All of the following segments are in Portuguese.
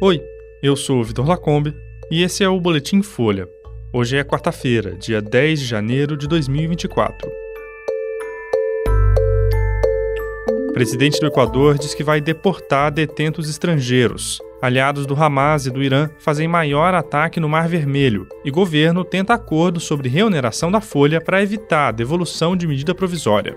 Oi, eu sou o Vitor Lacombe e esse é o Boletim Folha. Hoje é quarta-feira, dia 10 de janeiro de 2024. O presidente do Equador diz que vai deportar detentos estrangeiros. Aliados do Hamas e do Irã fazem maior ataque no Mar Vermelho e governo tenta acordo sobre reoneração da folha para evitar a devolução de medida provisória.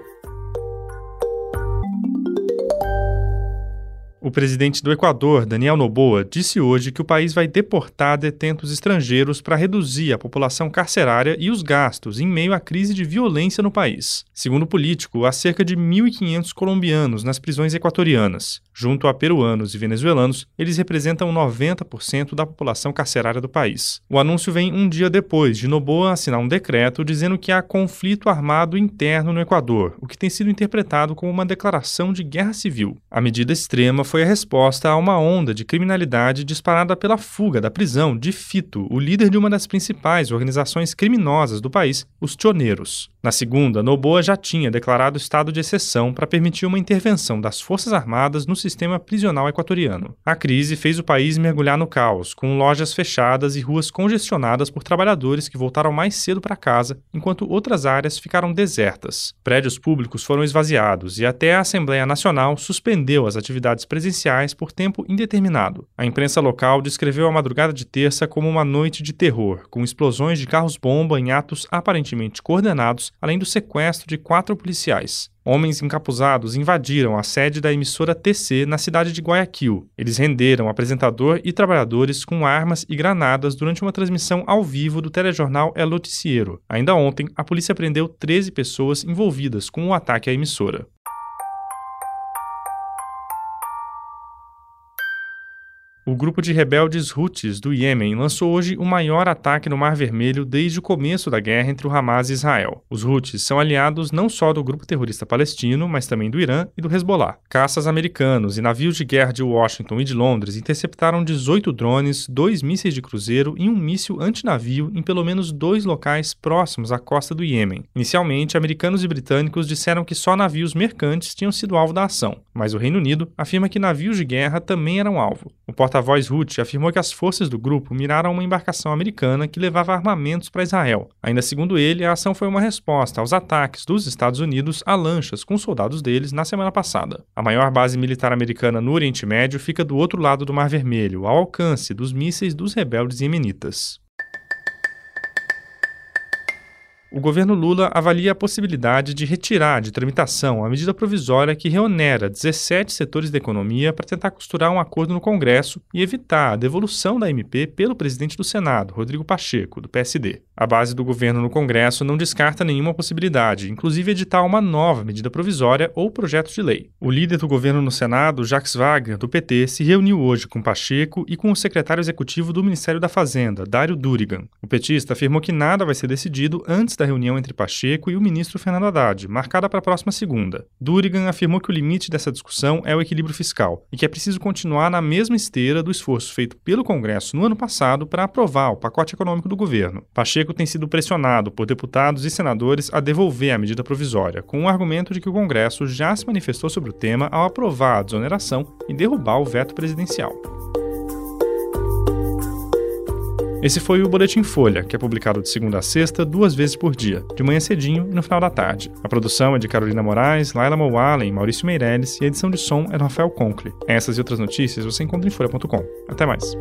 O presidente do Equador, Daniel Noboa, disse hoje que o país vai deportar detentos estrangeiros para reduzir a população carcerária e os gastos em meio à crise de violência no país. Segundo o político, há cerca de 1.500 colombianos nas prisões equatorianas. Junto a peruanos e venezuelanos, eles representam 90% da população carcerária do país. O anúncio vem um dia depois de Noboa assinar um decreto dizendo que há conflito armado interno no Equador, o que tem sido interpretado como uma declaração de guerra civil. A medida extrema foi a resposta a uma onda de criminalidade disparada pela fuga da prisão de Fito, o líder de uma das principais organizações criminosas do país, os Tioneiros. Na segunda, Noboa já tinha declarado estado de exceção para permitir uma intervenção das Forças Armadas no sistema prisional equatoriano. A crise fez o país mergulhar no caos, com lojas fechadas e ruas congestionadas por trabalhadores que voltaram mais cedo para casa, enquanto outras áreas ficaram desertas. Prédios públicos foram esvaziados e até a Assembleia Nacional suspendeu as atividades presenciais presenciais por tempo indeterminado. A imprensa local descreveu a madrugada de terça como uma noite de terror, com explosões de carros-bomba em atos aparentemente coordenados, além do sequestro de quatro policiais. Homens encapuzados invadiram a sede da emissora TC na cidade de Guayaquil. Eles renderam apresentador e trabalhadores com armas e granadas durante uma transmissão ao vivo do telejornal El Noticiero. Ainda ontem, a polícia prendeu 13 pessoas envolvidas com o ataque à emissora. O grupo de rebeldes Houthis do Iêmen lançou hoje o maior ataque no Mar Vermelho desde o começo da guerra entre o Hamas e Israel. Os Houthis são aliados não só do grupo terrorista palestino, mas também do Irã e do Hezbollah. Caças americanos e navios de guerra de Washington e de Londres interceptaram 18 drones, dois mísseis de cruzeiro e um míssil antinavio em pelo menos dois locais próximos à costa do Iêmen. Inicialmente, americanos e britânicos disseram que só navios mercantes tinham sido alvo da ação, mas o Reino Unido afirma que navios de guerra também eram alvo. O porta-voz Houthi afirmou que as forças do grupo miraram uma embarcação americana que levava armamentos para Israel. Ainda segundo ele, a ação foi uma resposta aos ataques dos Estados Unidos a lanchas com soldados deles na semana passada. A maior base militar americana no Oriente Médio fica do outro lado do Mar Vermelho, ao alcance dos mísseis dos rebeldes iemenitas. O governo Lula avalia a possibilidade de retirar de tramitação a medida provisória que reonera 17 setores da economia para tentar costurar um acordo no Congresso e evitar a devolução da MP pelo presidente do Senado, Rodrigo Pacheco, do PSD. A base do governo no Congresso não descarta nenhuma possibilidade, inclusive editar uma nova medida provisória ou projeto de lei. O líder do governo no Senado, Jacques Wagner, do PT, se reuniu hoje com Pacheco e com o secretário executivo do Ministério da Fazenda, Dário Durigan. O petista afirmou que nada vai ser decidido antes da reunião entre Pacheco e o ministro Fernando Haddad, marcada para a próxima segunda. Durigan afirmou que o limite dessa discussão é o equilíbrio fiscal e que é preciso continuar na mesma esteira do esforço feito pelo Congresso no ano passado para aprovar o pacote econômico do governo. Pacheco tem sido pressionado por deputados e senadores a devolver a medida provisória, com o argumento de que o Congresso já se manifestou sobre o tema ao aprovar a desoneração e derrubar o veto presidencial. Esse foi o Boletim Folha, que é publicado de segunda a sexta, duas vezes por dia, de manhã cedinho e no final da tarde. A produção é de Carolina Moraes, Laila Mowallen, Maurício Meirelles e a edição de som é do Rafael Conkle. Essas e outras notícias você encontra em folha.com. Até mais.